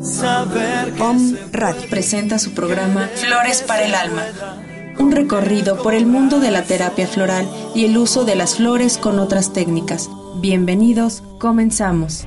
Om Radio presenta su programa Flores para el Alma. Un recorrido por el mundo de la terapia floral y el uso de las flores con otras técnicas. Bienvenidos, comenzamos.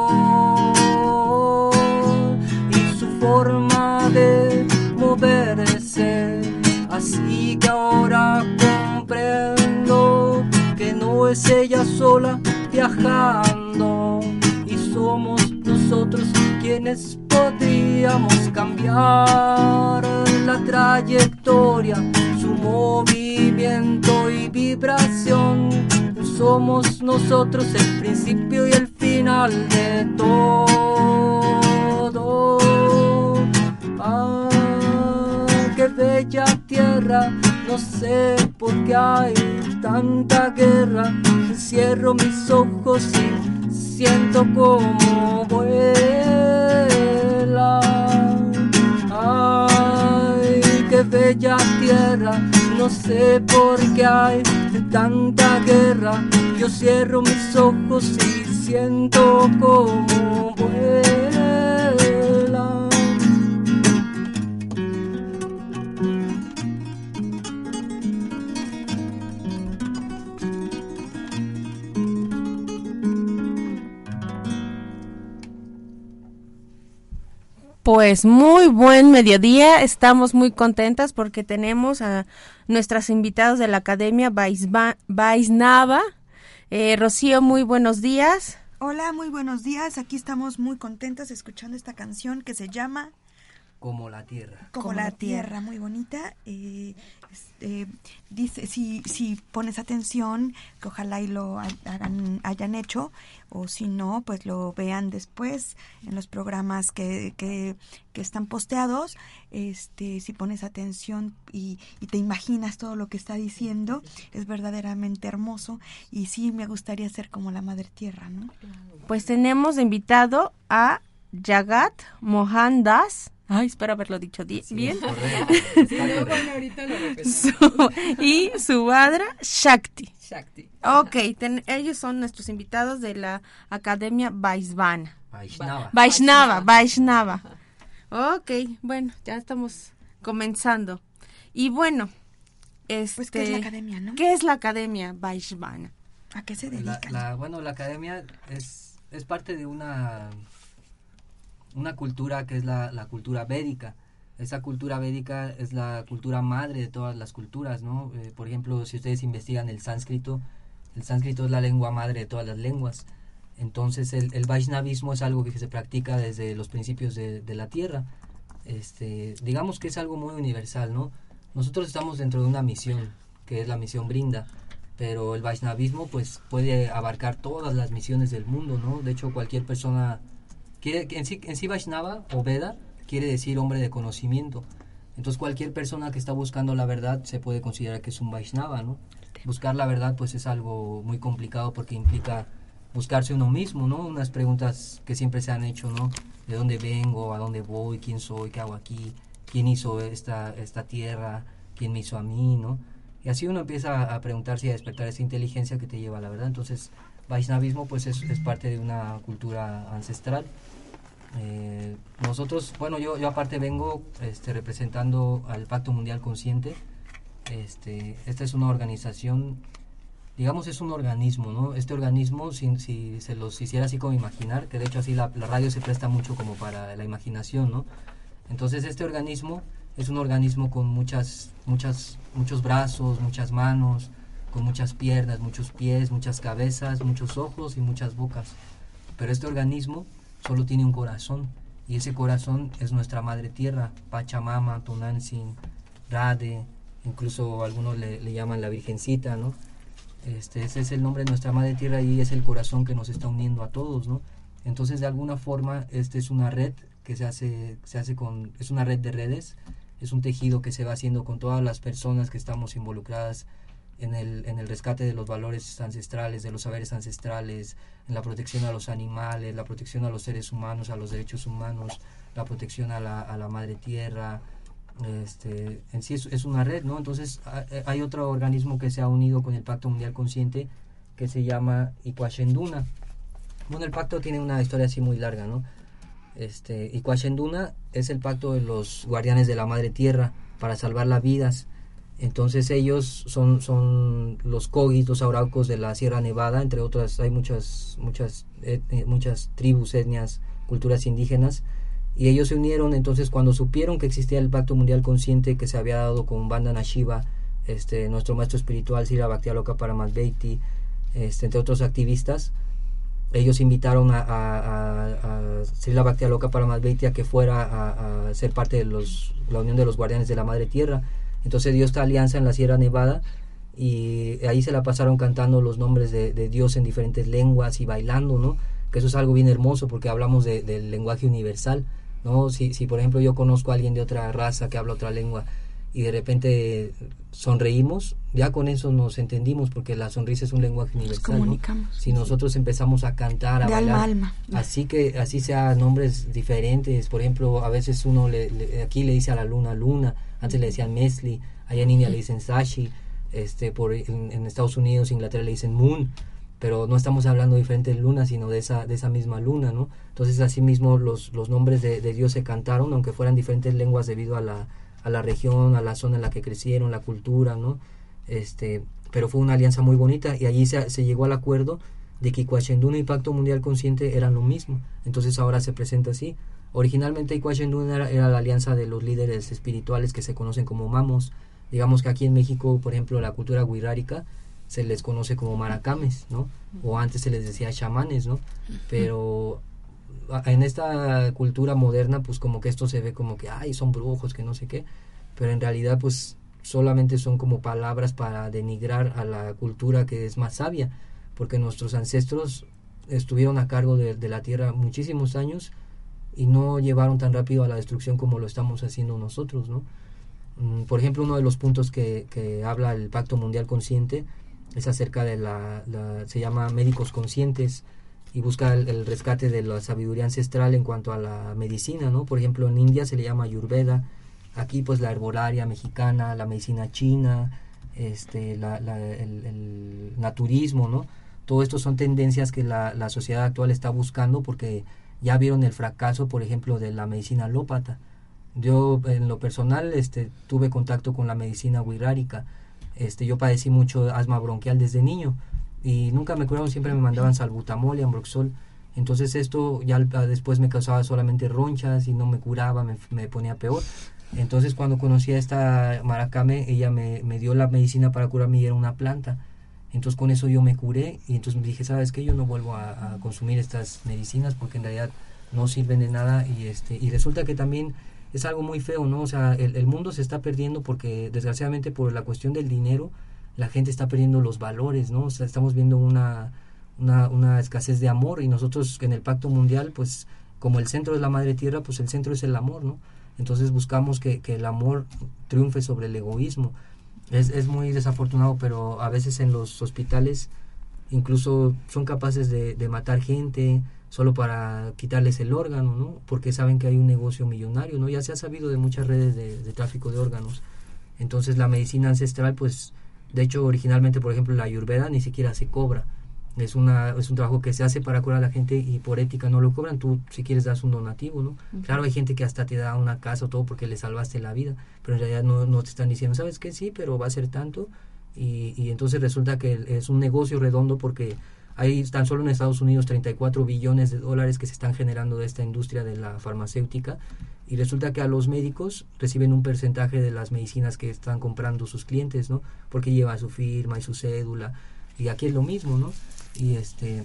forma de moverse. Así que ahora comprendo que no es ella sola viajando. Y somos nosotros quienes podríamos cambiar la trayectoria, su movimiento y vibración. Somos nosotros el principio y el final de todo. Ah, qué bella tierra, no sé por qué hay tanta guerra. Cierro mis ojos y siento como vuela. Ay, qué bella tierra, no sé por qué hay tanta guerra. Yo cierro mis ojos y siento como vuela. Pues muy buen mediodía, estamos muy contentas porque tenemos a nuestras invitados de la Academia Baisnava. Eh, Rocío, muy buenos días. Hola, muy buenos días. Aquí estamos muy contentas escuchando esta canción que se llama Como la Tierra. Como, la, tierra. muy bonita. Eh, este, dice, si, si pones atención, que ojalá y lo hayan hecho, o si no, pues lo vean después en los programas que, que, están posteados. Este, si pones atención y, y, te imaginas todo lo que está diciendo, es verdaderamente hermoso. Y sí, me gustaría ser como la Madre Tierra, ¿no? Pues tenemos invitado a Jagat Mohandas Ay, espero haberlo dicho bien. y su madre, Shakti. Shakti. Ok, ellos son nuestros invitados de la Academia Vaisvana. Vaishnava. Vaishnava, Vaishnava. Ok, bueno, ya estamos comenzando. Y bueno, Este, Pues, ¿qué es la academia, no? ¿Qué es la academia Vaishvana? ¿A qué se La, la- bueno, la academia es, es parte de una, una cultura que es la, la cultura védica. Esa cultura védica es la cultura madre de todas las culturas, ¿no? Eh, por ejemplo, si ustedes investigan el sánscrito, el sánscrito es la lengua madre de todas las lenguas. Entonces el, el Vaishnavismo es algo que se practica desde los principios de, la tierra. Este, digamos que es algo muy universal, ¿no? Nosotros estamos dentro de una misión, que es la misión Brinda, pero el Vaishnavismo pues puede abarcar todas las misiones del mundo, ¿no? De hecho, cualquier persona quiere en sí en sí Vaishnava o Veda quiere decir hombre de conocimiento. Entonces, cualquier persona que está buscando la verdad se puede considerar que es un Vaishnava, ¿no? Buscar la verdad pues es algo muy complicado porque implica buscarse uno mismo, ¿no? Unas preguntas que siempre se han hecho, ¿no? ¿De dónde vengo? ¿A dónde voy? ¿Quién soy? ¿Qué hago aquí? ¿Quién hizo esta, esta tierra? ¿Quién me hizo a mí? ¿no? Y así uno empieza a preguntarse y a despertar esa inteligencia que te lleva a la verdad. Entonces, Vaishnavismo pues es, es parte de una cultura ancestral. Eh, nosotros, bueno, yo, yo aparte vengo este, representando al Pacto Mundial Consciente. Este, esta es una organización, digamos, es un organismo, ¿no? Este organismo, si, si se los hiciera así como imaginar, que de hecho así la, la radio se presta mucho como para la imaginación, ¿no? Entonces este organismo es un organismo con muchas, muchas, muchos brazos, muchas manos, con muchas piernas, muchos pies, muchas cabezas, muchos ojos y muchas bocas. Pero este organismo solo tiene un corazón y ese corazón es nuestra madre tierra, Pachamama, Tonantzin, Rade, incluso algunos le, llaman la Virgencita, ¿no? Este, ese es el nombre de nuestra madre tierra y es el corazón que nos está uniendo a todos, ¿no? Entonces, de alguna forma, este es una red que se hace, se hace con, es una red de redes, es un tejido que se va haciendo con todas las personas que estamos involucradas en el, rescate de los valores ancestrales, de los saberes ancestrales, en la protección a los animales, la protección a los seres humanos, a los derechos humanos, la protección a la, madre tierra, este, en sí es, es una red, ¿no? Entonces ha- hay otro organismo que se ha unido con el Pacto Mundial Consciente que se llama Iquashenduna. Bueno, el pacto tiene una historia así muy larga, ¿no? Este, Iquashenduna es el pacto de los guardianes de la madre tierra para salvar las vidas. Entonces ellos son, son los cogis, los araucos de la Sierra Nevada, entre otras, hay muchas, muchas, eh, muchas tribus, etnias, culturas indígenas, y ellos se unieron, entonces cuando supieron que existía el Pacto Mundial Consciente que se había dado con Banda Nashiva, este, nuestro maestro espiritual Sira Bhaktialoka Paramasveiti, este, entre otros activistas, ellos invitaron a, a, a, a Srila Bhaktialoka a que fuera a, a ser parte de los, la Unión de los Guardianes de la Madre Tierra. Entonces dio esta alianza en la Sierra Nevada y ahí se la pasaron cantando los nombres de, de Dios en diferentes lenguas y bailando, ¿no? Que eso es algo bien hermoso porque hablamos de- del lenguaje universal, ¿no? Si, si por ejemplo yo conozco a alguien de otra raza que habla otra lengua y de repente sonreímos, ya con eso nos entendimos porque la sonrisa es un lenguaje Nos universal, ¿no? comunicamos. Si nosotros empezamos a cantar, a De bailar, alma alma. así que así sea nombres diferentes, por ejemplo, a veces uno le, le- aquí le dice a la luna luna, antes le decían Mesli, allá en India le dicen Sashi, este por en, en Estados Unidos, Inglaterra le dicen Moon, pero no estamos hablando de diferentes lunas, sino de esa de esa misma luna, ¿no? Entonces, así mismo los los nombres de, de Dios se cantaron, aunque fueran diferentes lenguas debido a la a la región, a la zona en la que crecieron, la cultura, ¿no? Este, pero fue una alianza muy bonita y allí se, se llegó al acuerdo de que Iquashenduna y Pacto Mundial Consciente eran lo mismo. Entonces ahora se presenta así. Originalmente Iquashenduna era, era la alianza de los líderes espirituales que se conocen como mamos. Digamos que aquí en México, por ejemplo, la cultura guirárica se les conoce como maracames, ¿no? O antes se les decía chamanes, ¿no? Pero en esta cultura moderna, pues como que esto se ve como que, ay, son brujos, que no sé qué. Pero en realidad, pues solamente son como palabras para denigrar a la cultura que es más sabia, porque nuestros ancestros estuvieron a cargo de, de la tierra muchísimos años y no llevaron tan rápido a la destrucción como lo estamos haciendo nosotros, ¿no? Mm, Por ejemplo, uno de los puntos que, que habla el Pacto Mundial Consciente es acerca de la, se llama médicos conscientes y busca el, rescate de la sabiduría ancestral en cuanto a la medicina, ¿no? Por ejemplo, en India se le llama Ayurveda, aquí pues la herbolaria mexicana, la medicina china, este, la- el naturismo, ¿no? Todo esto son tendencias que la, la sociedad actual está buscando porque ya vieron el fracaso, por ejemplo, de la medicina alópata. Yo, en lo personal, este, tuve contacto con la medicina wixárika este, yo padecí mucho asma bronquial desde niño y nunca me curaron, siempre me mandaban salbutamol y ambroxol. Entonces esto ya después me causaba solamente ronchas y no me curaba, me, me ponía peor. Entonces cuando conocí a esta Maracame, ella me, me, dio la medicina para curarme y era una planta. Entonces con eso yo me curé y entonces me dije, ¿sabes qué? Yo no vuelvo a, consumir estas medicinas porque en realidad no sirven de nada y, este, y resulta que también es algo muy feo, ¿no? O sea, el, el mundo se está perdiendo porque desgraciadamente por la cuestión del dinero la gente está perdiendo los valores, ¿no? O sea, estamos viendo una, una, una escasez de amor y nosotros en el Pacto Mundial, pues como el centro es la Madre Tierra, pues el centro es el amor, ¿no? Entonces buscamos que, que el amor triunfe sobre el egoísmo. Es, es, muy desafortunado, pero a veces en los hospitales incluso son capaces de, de, matar gente solo para quitarles el órgano, ¿no? Porque saben que hay un negocio millonario, ¿no? Ya se ha sabido de muchas redes de, tráfico de órganos. Entonces la medicina ancestral, pues, de hecho, originalmente, por ejemplo, la ayurveda ni siquiera se cobra. Es, una, es un trabajo que se hace para curar a la gente y por ética no lo cobran. Tú, si quieres, das un donativo, ¿no? Uh -huh. Claro, hay gente que hasta te da una casa o todo porque le salvaste la vida, pero en realidad no, no te están diciendo, ¿sabes qué? Sí, pero va a ser tanto. Y, y entonces resulta que es un negocio redondo porque hay tan solo en Estados Unidos 34 billones de dólares que se están generando de esta industria de la farmacéutica y resulta que a los médicos reciben un porcentaje de las medicinas que están comprando sus clientes, ¿no? Porque lleva su firma y su cédula y aquí es lo mismo, ¿no? Y este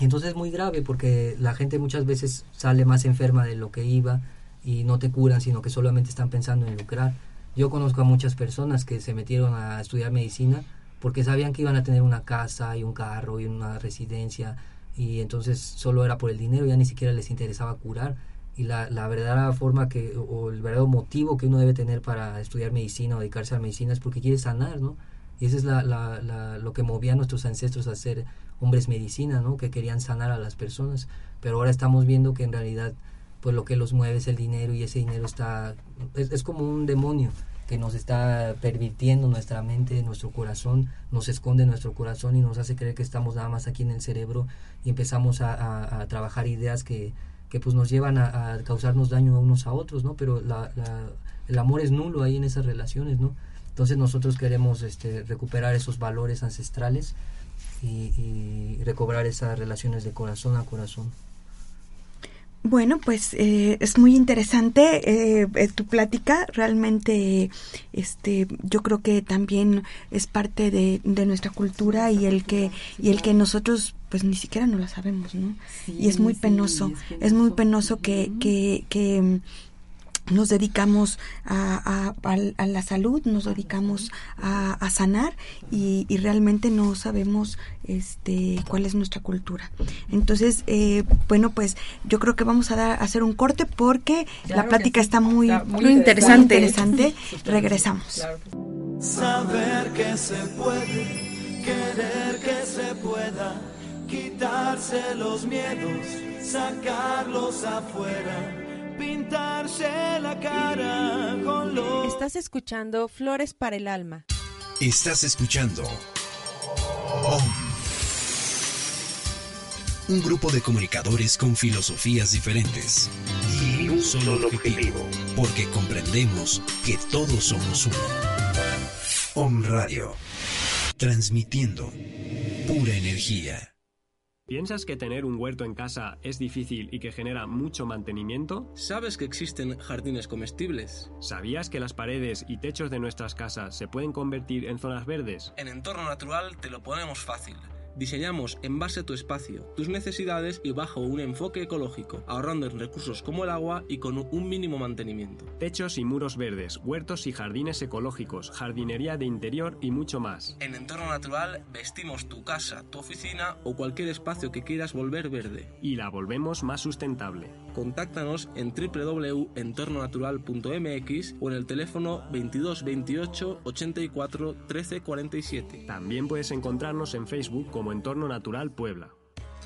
entonces es muy grave porque la gente muchas veces sale más enferma de lo que iba y no te curan, sino que solamente están pensando en lucrar. Yo conozco a muchas personas que se metieron a estudiar medicina porque sabían que iban a tener una casa y un carro y una residencia y entonces solo era por el dinero, ya ni siquiera les interesaba curar y la, la verdadera forma que o el verdadero motivo que uno debe tener para estudiar medicina o dedicarse a la medicina es porque quiere sanar, ¿no? Y eso es la, lo que movía a nuestros ancestros a ser hombres medicina, ¿no? Que querían sanar a las personas. Pero ahora estamos viendo que en realidad, pues lo que los mueve es el dinero y ese dinero está... Es, es como un demonio que nos está pervirtiendo nuestra mente, nuestro corazón, nos esconde nuestro corazón y nos hace creer que estamos nada más aquí en el cerebro y empezamos a, a, a trabajar ideas que, que pues nos llevan a, a, causarnos daño a unos a otros, ¿no? Pero la, la, el amor es nulo ahí en esas relaciones, ¿no? Entonces nosotros queremos este, recuperar esos valores ancestrales y, y, recobrar esas relaciones de corazón a corazón. Bueno, pues eh, es muy interesante eh, tu plática. Realmente, este, yo creo que también es parte de, de, nuestra cultura y el que y el que nosotros, pues ni siquiera no la sabemos, ¿no? Sí, y es muy penoso, sí, es, penoso. es, muy penoso que que, que nos dedicamos a, a, a, la salud, nos dedicamos a, a sanar y, y, realmente no sabemos este cuál es nuestra cultura. Entonces, eh, bueno, pues yo creo que vamos a, dar, a hacer un corte porque claro la plática sí. está muy, está muy interesante. Interesante. Regresamos. Claro. Saber que se puede, querer que se pueda, quitarse los miedos, sacarlos afuera pintarse la cara con los... Estás escuchando Flores para el Alma. Estás escuchando OM. Un grupo de comunicadores con filosofías diferentes y un solo, solo objetivo, objetivo, porque comprendemos que todos somos uno. OM Radio, transmitiendo pura energía. ¿Piensas que tener un huerto en casa es difícil y que genera mucho mantenimiento? ¿Sabes que existen jardines comestibles? ¿Sabías que las paredes y techos de nuestras casas se pueden convertir en zonas verdes? En Entorno Natural te lo ponemos fácil. Diseñamos en base a tu espacio, tus necesidades y bajo un enfoque ecológico, ahorrando en recursos como el agua y con un mínimo mantenimiento. Techos y muros verdes, huertos y jardines ecológicos, jardinería de interior y mucho más. En Entorno Natural vestimos tu casa, tu oficina o cualquier espacio que quieras volver verde. Y la volvemos más sustentable. Contáctanos en www.entornonatural.mx o en el teléfono 22 28 84 13 47. También puedes encontrarnos en Facebook como Entorno Natural Puebla.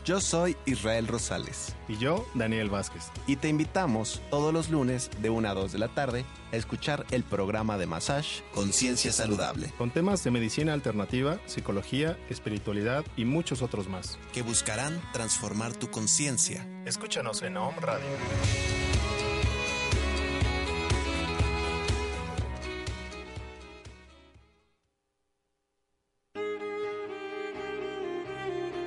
Yo soy Israel Rosales. Y yo, Daniel Vázquez. Y te invitamos todos los lunes de 1 a 2 de la tarde a escuchar el programa de Massage Conciencia Saludable. Con temas de medicina alternativa, psicología, espiritualidad y muchos otros más. Que buscarán transformar tu conciencia. Escúchanos en Home Radio.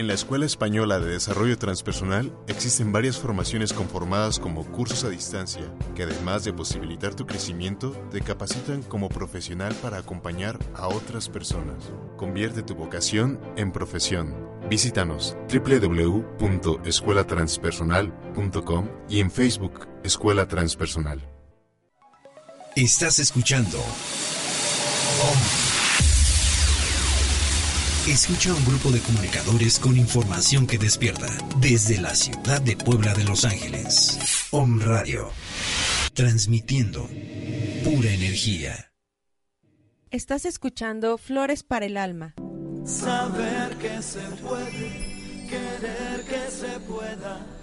En la Escuela Española de Desarrollo Transpersonal existen varias formaciones conformadas como cursos a distancia, que además de posibilitar tu crecimiento, te capacitan como profesional para acompañar a otras personas. Convierte tu vocación en profesión. Visítanos www.escuelatranspersonal.com y en Facebook Escuela Transpersonal. Estás escuchando Escucha a un grupo de comunicadores con información que despierta desde la ciudad de Puebla de Los Ángeles. Om Radio. Transmitiendo pura energía. Estás escuchando Flores para el Alma. Saber que se puede, querer que se pueda.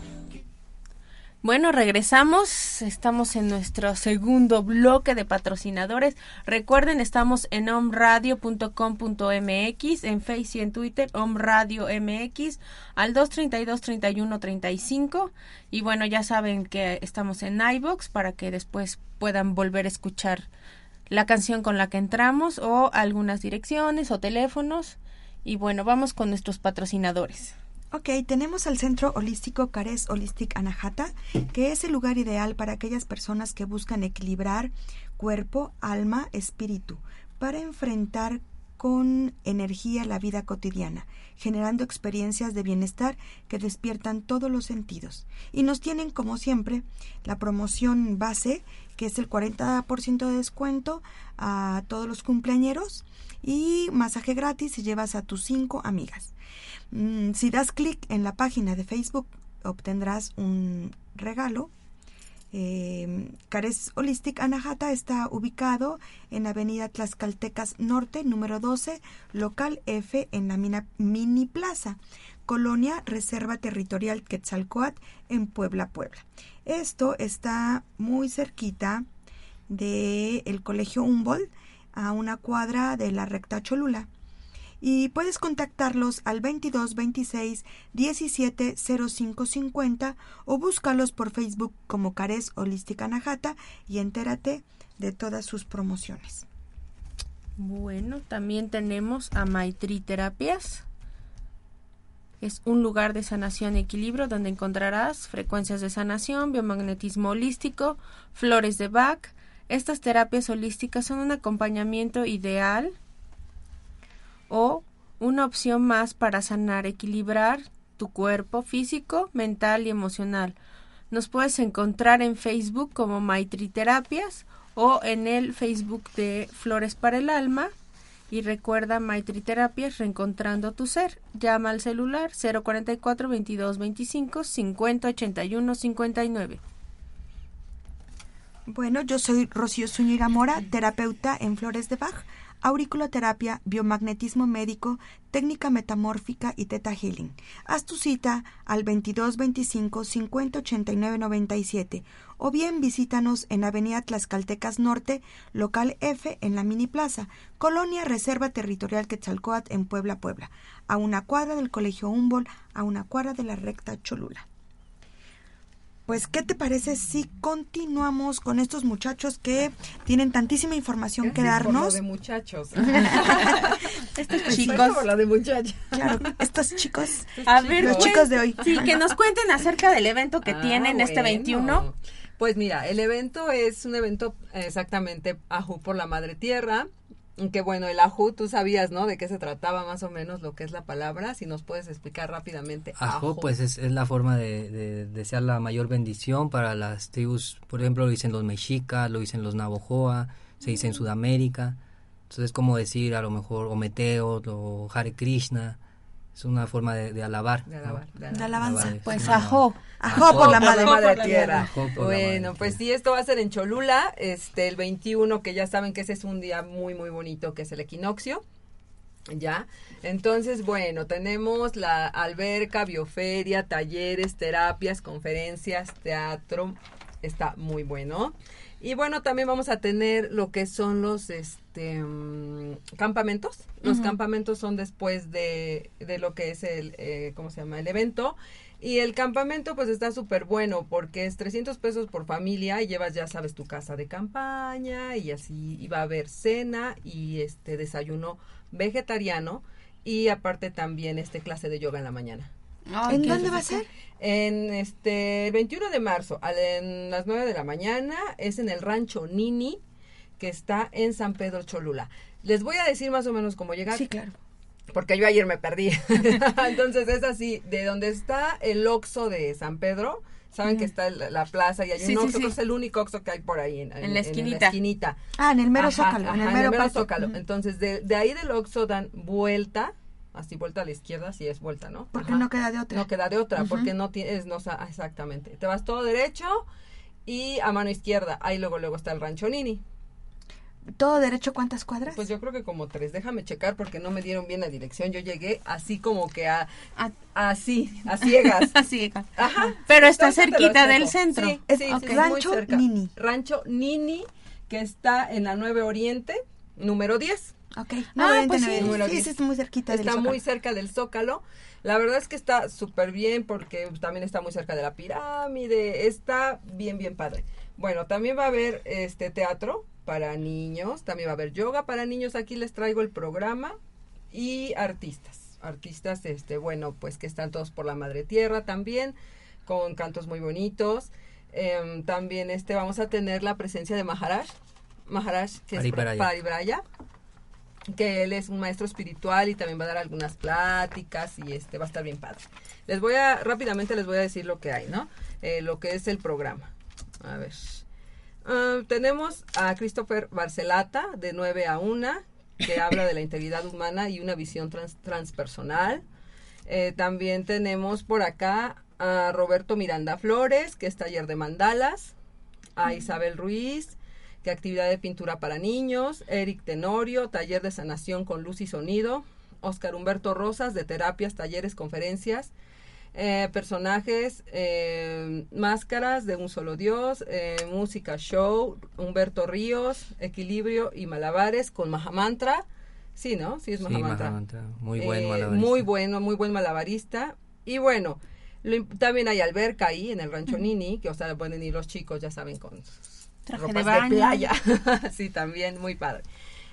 Bueno, regresamos. Estamos en nuestro segundo bloque de patrocinadores. Recuerden, estamos en omradio.com.mx, en Facebook y en Twitter, omradio MX, al 232-3135. Y bueno, ya saben que estamos en iBox para que después puedan volver a escuchar la canción con la que entramos o algunas direcciones o teléfonos. Y bueno, vamos con nuestros patrocinadores. Ok, tenemos al Centro Holístico Cares Holistic Anahata, que es el lugar ideal para aquellas personas que buscan equilibrar cuerpo, alma, espíritu, para enfrentar con energía la vida cotidiana, generando experiencias de bienestar que despiertan todos los sentidos. Y nos tienen, como siempre, la promoción base, que es el 40% de descuento a todos los cumpleañeros y masaje gratis si llevas a tus cinco amigas. Mm, si das clic en la página de Facebook, obtendrás un regalo. Eh, Cares Holistic Anahata está ubicado en Avenida Tlaxcaltecas Norte, número 12, local F, en la Mini Plaza, Colonia Reserva Territorial Quetzalcoatl, en Puebla, Puebla. Esto está muy cerquita del el Colegio Humboldt, a una cuadra de la recta Cholula y puedes contactarlos al 22 26 17 05 50 o búscalos por Facebook como Cares Holística Najata y entérate de todas sus promociones. Bueno, también tenemos a Maitri Terapias. Es un lugar de sanación y equilibrio donde encontrarás frecuencias de sanación, biomagnetismo holístico, flores de Bach. Estas terapias holísticas son un acompañamiento ideal o una opción más para sanar, equilibrar tu cuerpo físico, mental y emocional. Nos puedes encontrar en Facebook como Maitri Terapias o en el Facebook de Flores para el Alma. Y recuerda Maitri Terapias Reencontrando tu Ser. Llama al celular 044 22 25 50 81 59. Bueno, yo soy Rocío Zúñiga Mora, terapeuta en Flores de Bach auriculoterapia, biomagnetismo médico, técnica metamórfica y teta healing. Haz tu cita al 22 25 50 89 97 o bien visítanos en Avenida Tlaxcaltecas Norte, local F en la Mini Plaza, Colonia Reserva Territorial Quetzalcoatl en Puebla, Puebla, a una cuadra del Colegio Humboldt, a una cuadra de la recta Cholula. Pues, ¿qué te parece si continuamos con estos muchachos que tienen tantísima información que darnos? Por lo de muchachos. estos chicos. Por lo de muchachos. Claro, estos chicos. A ver, los chicos de hoy. Sí, que nos cuenten acerca del evento que ah, tienen este 21. Pues mira, el evento es un evento exactamente Ajú por la Madre Tierra. Que bueno, el ajú, tú sabías, ¿no? De qué se trataba más o menos lo que es la palabra. Si nos puedes explicar rápidamente. Ajo, pues es, es, la forma de, de, desear la mayor bendición para las tribus. Por ejemplo, lo dicen los mexicas, lo dicen los navajoa, se dice en Sudamérica. Entonces es como decir a lo mejor Ometeo o Hare Krishna. Es una forma de, de alabar. De alabar. ¿no? De, alabanza. De, pues ajo. Ajo por la madre, madre tierra. Bueno, pues sí, esto va a ser en Cholula, este, el 21, que ya saben que ese es un día muy, muy bonito, que es el equinoccio. Ya, entonces, bueno, tenemos la alberca, bioferia, talleres, terapias, conferencias, teatro, está muy bueno. Y bueno, también vamos a tener lo que son los este um, campamentos. Los uh -huh. campamentos son después de, de, lo que es el, eh, ¿cómo se llama? El evento. Y el campamento pues está súper bueno porque es 300 pesos por familia y llevas, ya sabes, tu casa de campaña y así y va a haber cena y este desayuno vegetariano y aparte también este clase de yoga en la mañana. Oh, ¿En dónde va a ser? En este el 21 de marzo, a en las 9 de la mañana, es en el rancho Nini, que está en San Pedro Cholula. Les voy a decir más o menos cómo llegar. Sí, claro. Porque yo ayer me perdí. Entonces es así, de donde está el Oxo de San Pedro, saben mm. que está la, la, plaza y hay sí, un sí, Oxxo, sí. es el único Oxxo que hay por ahí en, en la esquinita. En la esquinita. Ah, en el mero Ajá, zócalo, en el mero, mero parque. zócalo. Ujú. Entonces de, de ahí del Oxxo dan vuelta, así vuelta a la izquierda, si es vuelta, ¿no? Porque Ajá. no queda de otra. No queda de otra, porque no tienes, no, exactamente. Te vas todo derecho y a mano izquierda, ahí luego luego está el Rancho Nini. ¿Todo derecho cuántas cuadras? Pues yo creo que como tres, déjame checar porque no me dieron bien la dirección. Yo llegué así como que a, a así, a ciegas. a ciegas. Ajá. Pero está cerquita del centro. Sí, Es- sí, sí, Rancho cerca. Nini. Rancho Nini, que está en la 9 Oriente, número 10. Ok. Ah, No, Oriente pues sí. Sí, 10. ese es muy cerquita del Está muy cerca del Zócalo. La verdad es que está súper bien porque también está muy cerca de la pirámide. Está bien, bien padre. Bueno, también va a haber este teatro para niños. También va a haber yoga para niños. Aquí les traigo el programa. Y artistas. Artistas, este, bueno, pues que están todos por la madre tierra también. Con cantos muy bonitos. Em, también este vamos a tener la presencia de Maharaj. Maharaj, que es Paribraya. Que él es un maestro espiritual y también va a dar algunas pláticas y este va a estar bien padre. Les voy a, rápidamente les voy a decir lo que hay, ¿no? Eh, lo que es el programa. A ver. Ah, tenemos a Christopher Barcelata de 9 a 1, que habla de la integridad humana y una visión trans- transpersonal. Eh, también tenemos por acá a Roberto Miranda Flores, que es taller de mandalas. A Isabel Ruiz, actividad de pintura para niños. Eric Tenorio, taller de sanación con luz y sonido. Oscar Humberto Rosas, de terapias, talleres, conferencias. Eh, personajes, eh, máscaras de un solo Dios, eh, música show, Humberto Ríos, equilibrio y malabares con Mahamantra. Sí, ¿no? Sí, es Sí, Mahamantra. Muy buen Eh, malabarista. Muy bueno, muy buen malabarista. Y bueno, lo también hay alberca ahí en el Rancho Nini, que o sea, pueden ir los chicos, ya saben, con Traje ropas de playa. sí, también, muy padre.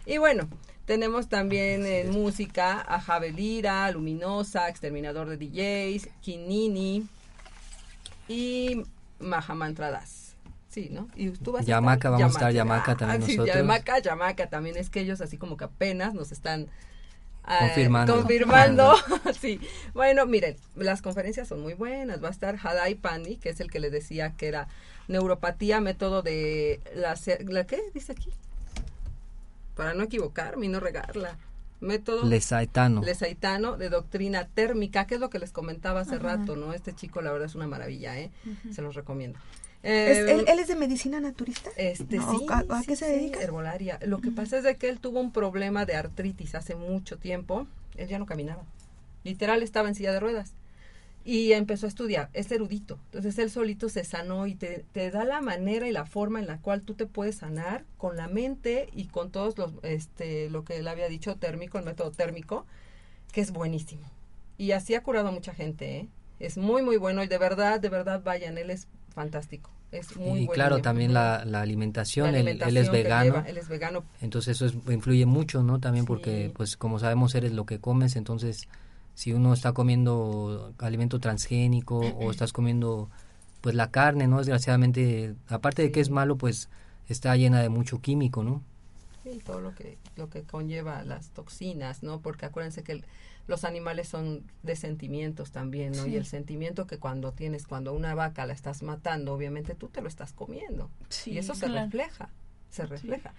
Y bueno, tenemos también en música a Javelira, Luminosa, Exterminador de DJs, Kinini y Mahamantra Das. Sí, ¿no? Y tú vas Yamaca, a estar, vamos a estar Yamaca Ah, también sí, nosotros. Yamaca, Yamaca también es que ellos así como que apenas nos están ah, Confirmando. confirmando. sí. Bueno, miren, las conferencias son muy buenas. Va a estar Hadai Pandi, que es el que les decía que era neuropatía, método de la, ¿la qué dice aquí? Para no equivocarme y no regarla. Método Lesaetano. Lesaitano de doctrina térmica, que es lo que les comentaba hace Ajá. rato, ¿no? Este chico, la verdad, es una maravilla, ¿eh? Se los recomiendo. ¿Es- Eh, él, él es de medicina naturista? este, No, sí, ¿A, a sí, qué se sí, dedica? Herbolaria. Lo que pasa es de que él tuvo un problema de artritis hace mucho tiempo. Él ya no caminaba. Literal estaba en silla de ruedas. Y empezó a estudiar. Es erudito. Entonces él solito se sanó y te, te da la manera y la forma en la cual tú te puedes sanar con la mente y con todos los, este, lo que él había dicho térmico, el método térmico, que es buenísimo. Y así ha curado a mucha gente, ¿eh? Es muy, muy bueno y de verdad, de verdad, vayan, él es fantástico. Es muy y bueno, claro, muy también la, la alimentación, La él- él, es vegano. lleva, él es vegano. Entonces eso es- influye mucho, ¿no? También porque, pues como sabemos, eres lo que comes, entonces si uno está comiendo alimento transgénico o estás comiendo, pues la carne, ¿no? Desgraciadamente, aparte de que es malo, pues está llena de mucho químico, ¿no? y todo lo que lo que conlleva las toxinas, ¿no? Porque acuérdense que el- los animales son de sentimientos también, ¿no? Y Sí. el sentimiento que cuando tienes cuando una vaca la estás matando, obviamente tú te lo estás comiendo. Sí, y eso se refleja, se refleja.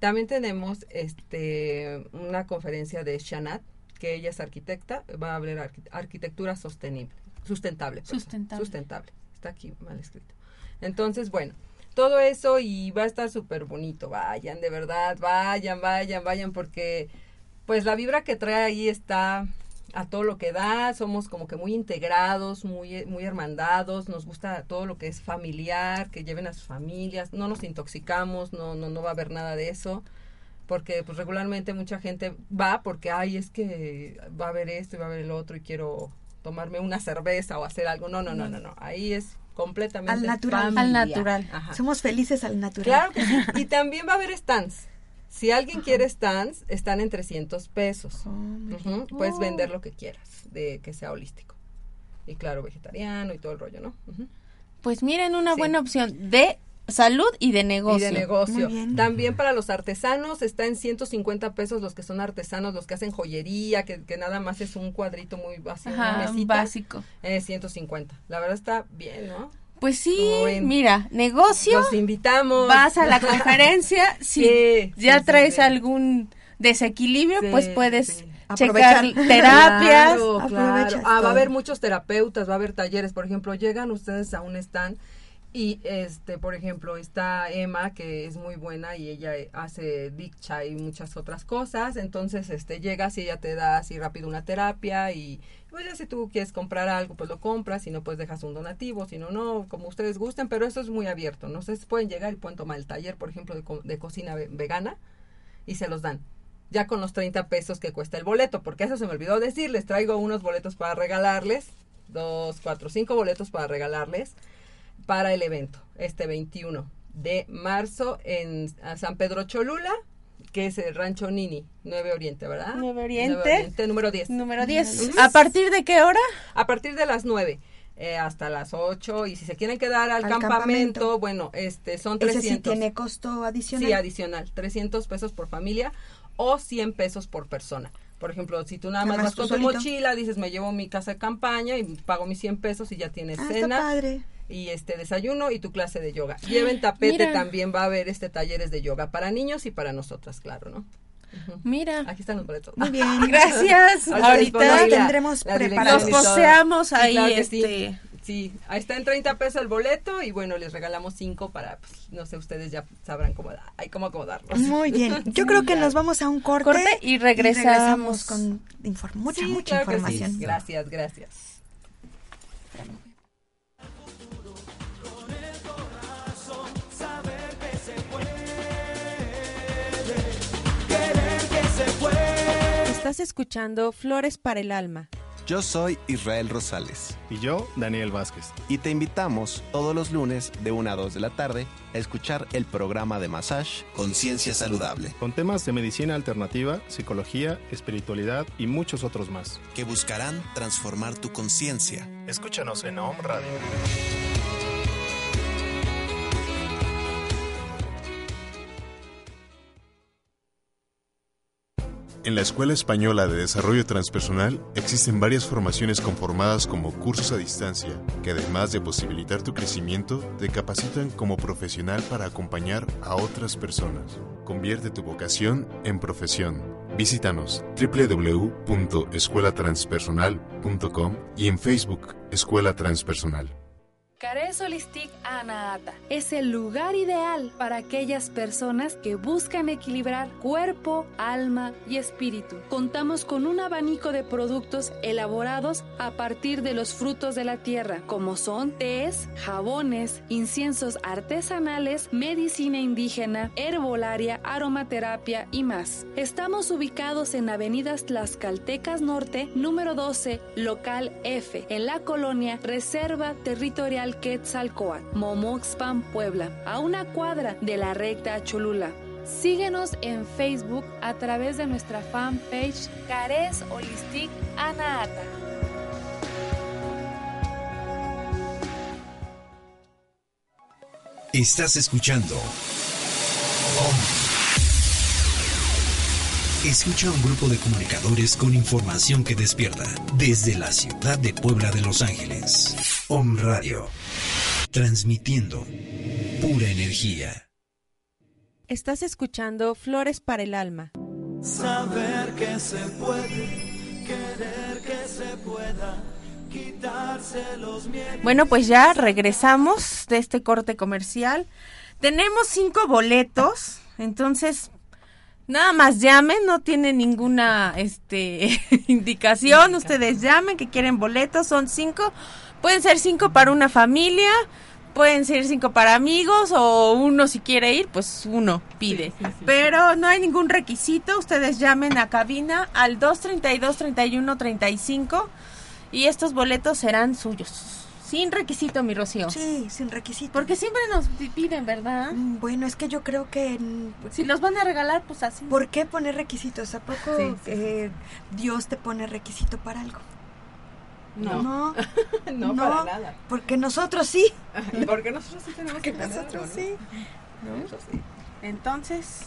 También tenemos este una conferencia de Shanat, que ella es arquitecta, va a hablar arqui- arquitectura sostenible, sustentable, perdón, Sustentable. sustentable. Está aquí mal escrito. Entonces, bueno, todo eso y va a estar súper bonito. Vayan, de verdad, vayan, vayan, vayan, porque pues la vibra que trae ahí está a todo lo que da, somos como que muy integrados, muy, muy hermandados, nos gusta todo lo que es familiar, que lleven a sus familias, no nos intoxicamos, no, no, no va a haber nada de eso, porque pues regularmente mucha gente va porque, ay, es que va a haber esto y va a haber el otro y quiero tomarme una cerveza o hacer algo, no, no, no, no, no, ahí es completamente Al natural. Al natural. Ajá. Somos felices al natural. Claro que sí. Y también va a haber stands. Si alguien quiere stands, están en 300 pesos. Ujú, Puedes Oh. vender lo que quieras, de que sea holístico. Y claro, vegetariano y todo el rollo, ¿no? Pues miren, una buena opción de salud y de negocio. Y de negocio. También para los artesanos está en 150 pesos los que son artesanos, los que hacen joyería, que, que nada más es un cuadrito muy básico, Ajá, una mesita. básico. Eh, 150. La verdad está bien, ¿no? Pues sí, mira, negocio. Los invitamos. Vas a la conferencia, si Sí, ya sí, traes sí. algún desequilibrio, Sí, pues puedes Aprovechar. checar terapias. Claro, claro. Aprovechas Ah, va a haber muchos terapeutas, va a haber talleres. Por ejemplo, llegan ustedes a un stand y, este, por ejemplo, está Emma, que es muy buena y ella eh, hace dicha y muchas otras cosas. Entonces, este, llegas y ella te da así rápido una terapia y, pues ya si tú quieres comprar algo, pues lo compras. Si no, pues dejas un donativo. Si no, no, como ustedes gusten. Pero eso es muy abierto. No sé, pueden llegar y pueden tomar el taller, por ejemplo, de, co- de cocina ve- vegana y se los dan. Ya con los 30 pesos que cuesta el boleto, porque eso se me olvidó decir, les traigo unos boletos para regalarles, dos, cuatro, cinco boletos para regalarles para el evento, este 21 de marzo en San Pedro Cholula, que es el Rancho Nini, 9 Oriente, ¿verdad? 9 Oriente. 9 Oriente, número 10. Número 10. Ujú. ¿A partir de qué hora? A partir de las 9 eh, hasta las 8 y si se quieren quedar al, Al campamento, campamento. bueno, este son Ese 300. sí tiene costo adicional. Sí, adicional, 300 pesos por familia o 100 pesos por persona. Por ejemplo, si tú nada Nada más vas con tú tu solito. mochila, dices, me llevo mi casa de campaña y pago mis 100 pesos y ya tienes Ah, está cena padre. Y este desayuno y tu clase de yoga. Lleven tapete, Mira. también va a haber este talleres de yoga para niños y para nosotras, claro, ¿no? Mira. Aquí están los boletos. Muy bien. Gracias. Ahorita la- tendremos preparados. Los poseamos ahí, claro que sí. este. Sí, ahí está en 30 pesos el boleto y bueno, les regalamos 5 para, pues, no sé, ustedes ya sabrán cómo, da- ay, cómo acomodarlos. Muy bien. Yo creo que nos vamos a un corte, Corte y regresamos. con mucha, Sí, mucha claro que sí. información. Gracias, gracias. Estás escuchando Flores para el Alma. Yo soy Israel Rosales. Y yo, Daniel Vázquez. Y te invitamos todos los lunes de 1 a 2 de la tarde a escuchar el programa de Massage Conciencia Saludable. Con temas de medicina alternativa, psicología, espiritualidad y muchos otros más. Que buscarán transformar tu conciencia. Escúchanos en Om Radio. En la Escuela Española de Desarrollo Transpersonal existen varias formaciones conformadas como cursos a distancia, que además de posibilitar tu crecimiento, te capacitan como profesional para acompañar a otras personas. Convierte tu vocación en profesión. Visítanos www.escuelatranspersonal.com y en Facebook Escuela Transpersonal. Cares Holistic Anaata es el lugar ideal para aquellas personas que buscan equilibrar cuerpo, alma y espíritu. Contamos con un abanico de productos elaborados a partir de los frutos de la tierra, como son tés, jabones, inciensos artesanales, medicina indígena, herbolaria, aromaterapia y más. Estamos ubicados en Avenidas Tlaxcaltecas Norte, número 12, local F, en la colonia Reserva Territorial Quetzalcoatl, Momoxpan, Puebla, a una cuadra de la recta Cholula. Síguenos en Facebook a través de nuestra fanpage Cares Holistic Anaata. Estás escuchando Escucha a un grupo de comunicadores con información que despierta desde la ciudad de Puebla de Los Ángeles. Om Radio. Transmitiendo pura energía. Estás escuchando Flores para el Alma. Saber que se puede, querer que se pueda, quitarse los miedos. Bueno, pues ya regresamos de este corte comercial. Tenemos cinco boletos, entonces nada más llamen, no tiene ninguna este indicación. Ustedes llamen que quieren boletos, son cinco. Pueden ser cinco para una familia, pueden ser cinco para amigos o uno si quiere ir, pues uno pide. Pero no hay ningún requisito, ustedes llamen a cabina al 232-3135 y estos boletos serán suyos. Sin requisito, mi Rocío. Sí, sin requisito. Porque siempre nos pi- piden, ¿verdad? Mm, Bueno, es que yo creo que... Si los van a regalar, pues así. ¿Por qué poner requisitos? ¿A poco Sí, sí, sí. eh, Dios te pone requisito para algo? No. No, No, para nada. Porque nosotros sí. Porque nosotros sí tenemos Porque que nosotros sí. ¿no? Eso sí. Entonces,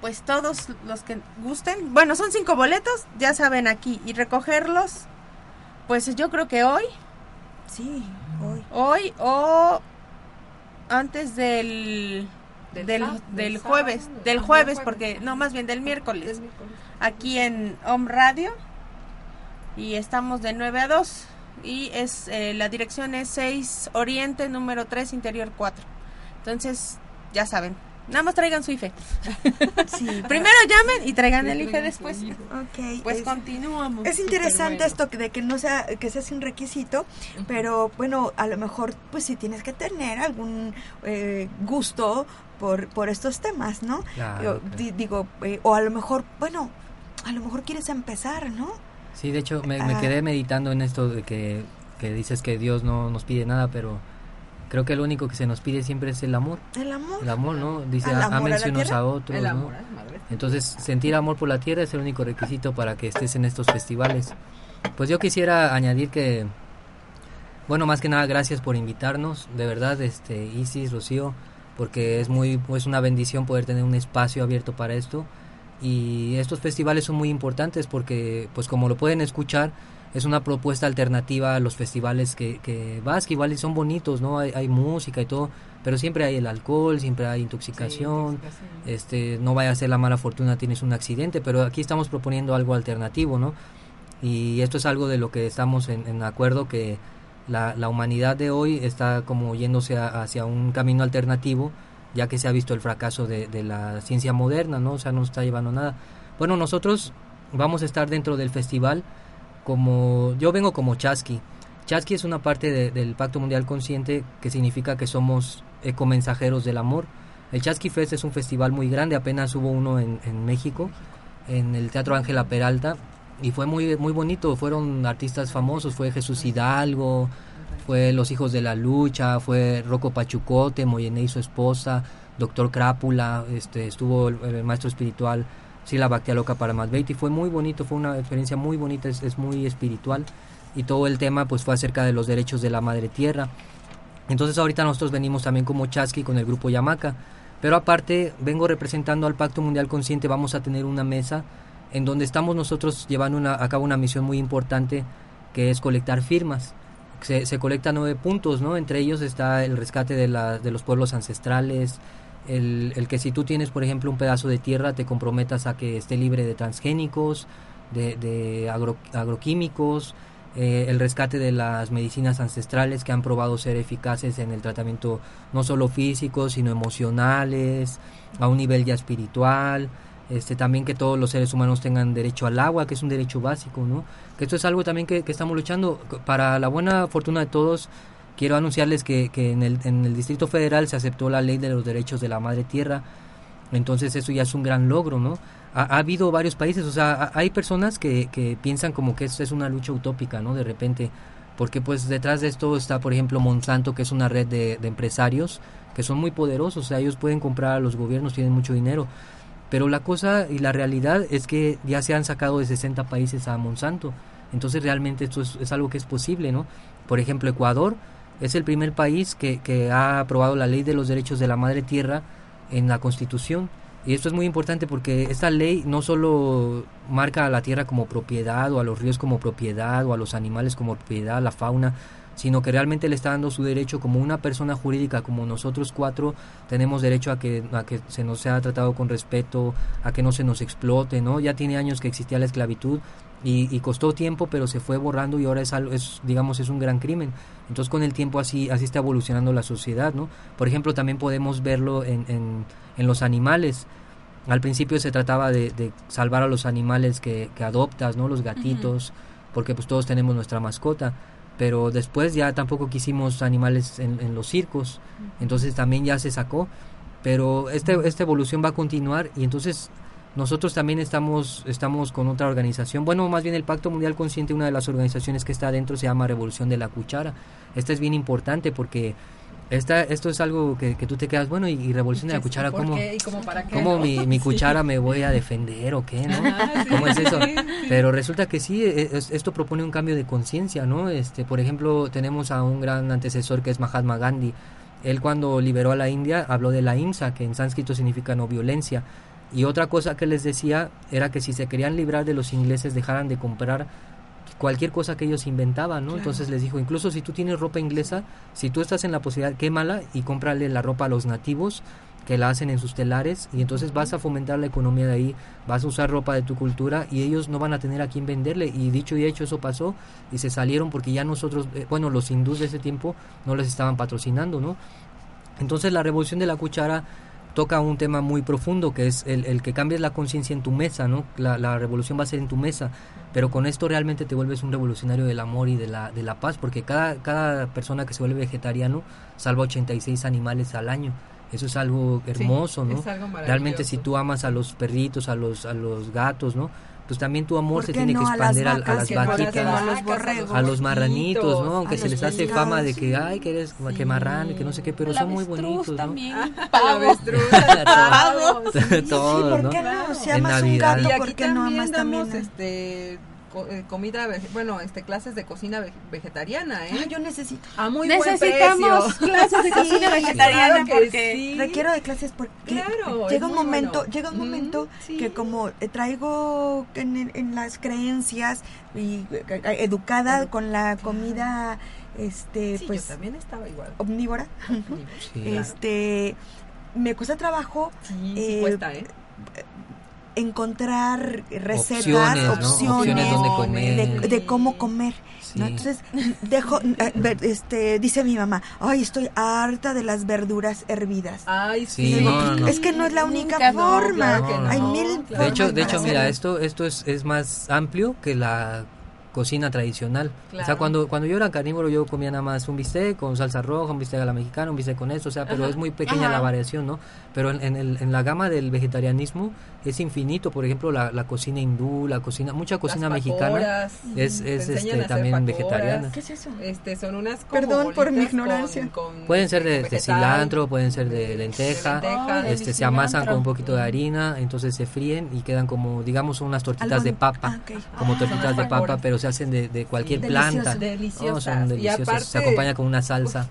pues todos los que gusten, bueno, son cinco boletos, ya saben aquí, y recogerlos, pues yo creo que hoy, Sí, hoy. hoy o antes del Del del, sábado, del jueves, sábado, del jueves, porque no, más bien del miércoles, Es miércoles. aquí en Home Radio, y estamos de 9 a 2, y es eh, la dirección es 6 Oriente, número 3, Interior 4. Entonces, ya saben, nada más traigan su IFE. Sí, Primero llamen y traigan Sí, el IFE después. IFE. Ok. Pues es- continuamos. Es interesante bueno. esto que- de que no sea que sea sin requisito, pero bueno, a lo mejor pues sí tienes que tener algún eh, gusto por por estos temas, ¿no? Claro, Yo claro. di- digo, eh, o a lo mejor, bueno, a lo mejor quieres empezar, ¿no? Sí, de hecho me, me Ah. quedé meditando en esto de que, que dices que Dios no nos pide nada, pero creo que lo único que se nos pide siempre es el amor. El amor. El amor, ¿no? Dice, ¿Al amor a la ámense unos a otros, El ¿no? amor, madre. Entonces, sentir amor por la tierra es el único requisito para que estés en estos festivales. Pues yo quisiera añadir que, bueno, más que nada, gracias por invitarnos, de verdad, este, Isis, Rocío, porque es muy, pues una bendición poder tener un espacio abierto para esto. Y estos festivales son muy importantes porque, pues como lo pueden escuchar, es una propuesta alternativa a los festivales que, que vas, que igual son bonitos, ¿no? Hay, hay música y todo, pero siempre hay el alcohol, siempre hay intoxicación, este no vaya a ser la mala fortuna tienes un accidente pero aquí estamos proponiendo algo alternativo no y esto es algo de lo que estamos en, en acuerdo que la, la humanidad de hoy está como yéndose a- hacia un camino alternativo ya que se ha visto el fracaso de, de la ciencia moderna no o sea no está llevando nada. Bueno nosotros vamos a estar dentro del festival como yo vengo como Chasqui Chasqui es una parte de- del Pacto Mundial Consciente que significa que somos ecomensajeros del amor. El Chasqui Fest es un festival muy grande, apenas hubo uno en, México, en el Teatro Ángela Peralta, y fue muy, muy bonito. Fueron artistas famosos, fue Jesús Hidalgo, fue Los Hijos de la Lucha, fue Rocco Pachucote, Moyené y su esposa, Doctor Crápula, este, estuvo el maestro espiritual Sila Bhaktia Loca para Madveiti. Fue muy bonito, fue una experiencia muy bonita, es, muy espiritual y todo el tema pues fue acerca de los derechos de la madre tierra. Entonces ahorita nosotros venimos también como Chasqui con el grupo Yamaca, pero aparte vengo representando al Pacto Mundial Consciente, vamos a tener una mesa en donde estamos nosotros llevando una- a cabo una misión muy importante que es colectar firmas. Se, se colectan nueve puntos, ¿no? Entre ellos está el rescate de, la- de los pueblos ancestrales, el, que si tú tienes, por ejemplo, un pedazo de tierra, te comprometas a que esté libre de transgénicos, de, agro- agroquímicos, eh, el rescate de las medicinas ancestrales que han probado ser eficaces en el tratamiento no solo físico, sino emocionales, a un nivel ya espiritual, este también que todos los seres humanos tengan derecho al agua, que es un derecho básico, ¿no? Que esto es algo también que estamos luchando. Para la buena fortuna de todos, quiero anunciarles que, que en, el, en el Distrito Federal se aceptó la ley de los derechos de la madre tierra, entonces eso ya es un gran logro, ¿no? Ha, ha habido varios países, o sea, ha- hay personas que, que piensan como que esto es una lucha utópica, ¿no? De repente, porque pues detrás de esto está, por ejemplo, Monsanto, que es una red de, empresarios que son muy poderosos, o sea, ellos pueden comprar a los gobiernos, tienen mucho dinero. Pero la cosa y la realidad es que ya se han sacado de 60 países a Monsanto. Entonces realmente esto es, es algo que es posible, ¿no? Por ejemplo, Ecuador es el primer país que, que ha aprobado la ley de los derechos de la madre tierra en la constitución. Y esto es muy importante porque esta ley no solo marca a la tierra como propiedad o a los ríos como propiedad o a los animales como propiedad, la fauna, sino que realmente le está dando su derecho como una persona jurídica, como nosotros cuatro tenemos derecho a que, a que se nos sea tratado con respeto, a que no se nos explote, ¿no? Ya tiene años que existía la esclavitud y, y costó tiempo, pero se fue borrando y ahora es, algo, es, digamos, es un gran crimen. Entonces con el tiempo así, así está evolucionando la sociedad, ¿no? Por ejemplo, también podemos verlo en, en, en los animales. Al principio se trataba de, de salvar a los animales que, que, adoptas, ¿no? Los gatitos, porque pues todos tenemos nuestra mascota pero después ya tampoco quisimos animales en, en, los circos, entonces también ya se sacó, pero este, esta evolución va a continuar y entonces nosotros también estamos, estamos con otra organización, bueno, más bien el Pacto Mundial Consciente, una de las organizaciones que está adentro se llama Revolución de la Cuchara, esta es bien importante porque esta, esto es algo que, que, tú te quedas, bueno, y, y revolución de la cuchara, ¿cómo, cómo, para qué, ¿cómo no? mi, mi, cuchara sí. me voy a defender o qué, no? Ah, sí, ¿Cómo es eso? sí, Pero resulta que sí, es, esto propone un cambio de conciencia, ¿no? Este, por ejemplo, tenemos a un gran antecesor que es Mahatma Gandhi. Él cuando liberó a la India habló de la IMSA, que en sánscrito significa no violencia. Y otra cosa que les decía era que si se querían librar de los ingleses dejaran de comprar cualquier cosa que ellos inventaban, ¿no? Claro. Entonces les dijo, incluso si tú tienes ropa inglesa, si tú estás en la posibilidad, quémala y cómprale la ropa a los nativos que la hacen en sus telares y entonces vas a fomentar la economía de ahí, vas a usar ropa de tu cultura y ellos no van a tener a quién venderle y dicho y hecho eso pasó y se salieron porque ya nosotros, eh, bueno, los hindús de ese tiempo no les estaban patrocinando, ¿no? Entonces la revolución de la cuchara toca un tema muy profundo que es el, el que cambies la conciencia en tu mesa, ¿no? La, la, revolución va a ser en tu mesa, pero con esto realmente te vuelves un revolucionario del amor y de la, de la paz, porque cada, cada persona que se vuelve vegetariano salva 86 animales al año. Eso es algo hermoso, sí, ¿no? Es algo realmente si tú amas a los perritos, a los, a los gatos, ¿no? Pues también tu amor se tiene no que expandir a las, vacas, a, las vaquitas, a los, borregos, a los marranitos, ¿no? Aunque se les hace fama de que, ay, que eres sí. que marrano, que no sé qué, pero son muy bonitos, ¿no? También. Pavos, pavos, todos, sí, ¿por ¿no? qué no? Si en amas Navidad. un gato, y ¿por aquí qué no amas también? este comida, bueno, este clases de cocina vegetariana, ¿eh? Ah, yo necesito. A muy Necesitamos buen clases de cocina sí, vegetariana claro porque sí. requiero de clases porque claro, llega un momento, bueno. llega un momento mm, sí. que como traigo en, en, las creencias y educada sí. con la comida este sí, pues yo también estaba igual. omnívora. este me cuesta trabajo eh, cuesta, ¿eh? Encontrar recetas, opciones, ¿no? opciones de, de, de, cómo comer. Sí. ¿no? Entonces, dejo, este, dice mi mamá, ay, estoy harta de las verduras hervidas. Ay, sí. sí no, no, es que no es la única forma. Claro Hay mil De hecho, de hecho, mira, esto, esto es, es más amplio que la cocina tradicional. Claro. O sea, cuando, cuando yo era carnívoro yo comía nada más un bistec con salsa roja, un bistec a la mexicana, un bistec con eso, o sea, pero Ajá. es muy pequeña Ajá. la variación, ¿no? Pero en, en, el, en, la gama del vegetarianismo es infinito, por ejemplo, la, la cocina hindú, la cocina, mucha cocina Las mexicana pakoras, es, es este, también vegetariana. ¿Qué es eso? Este, son unas como Perdón por mi ignorancia. con- con- Pueden ser de, de cilantro, pueden ser de lenteja, de lenteja. Ay, este, se amasan cilantro. con un poquito de harina, entonces se fríen y quedan como, digamos, unas tortitas de papa, Ah, como Ah, tortitas de papa, pero se hacen de, de cualquier Sí, planta. deliciosas. Son Y deliciosas. se aparte- acompaña con una salsa.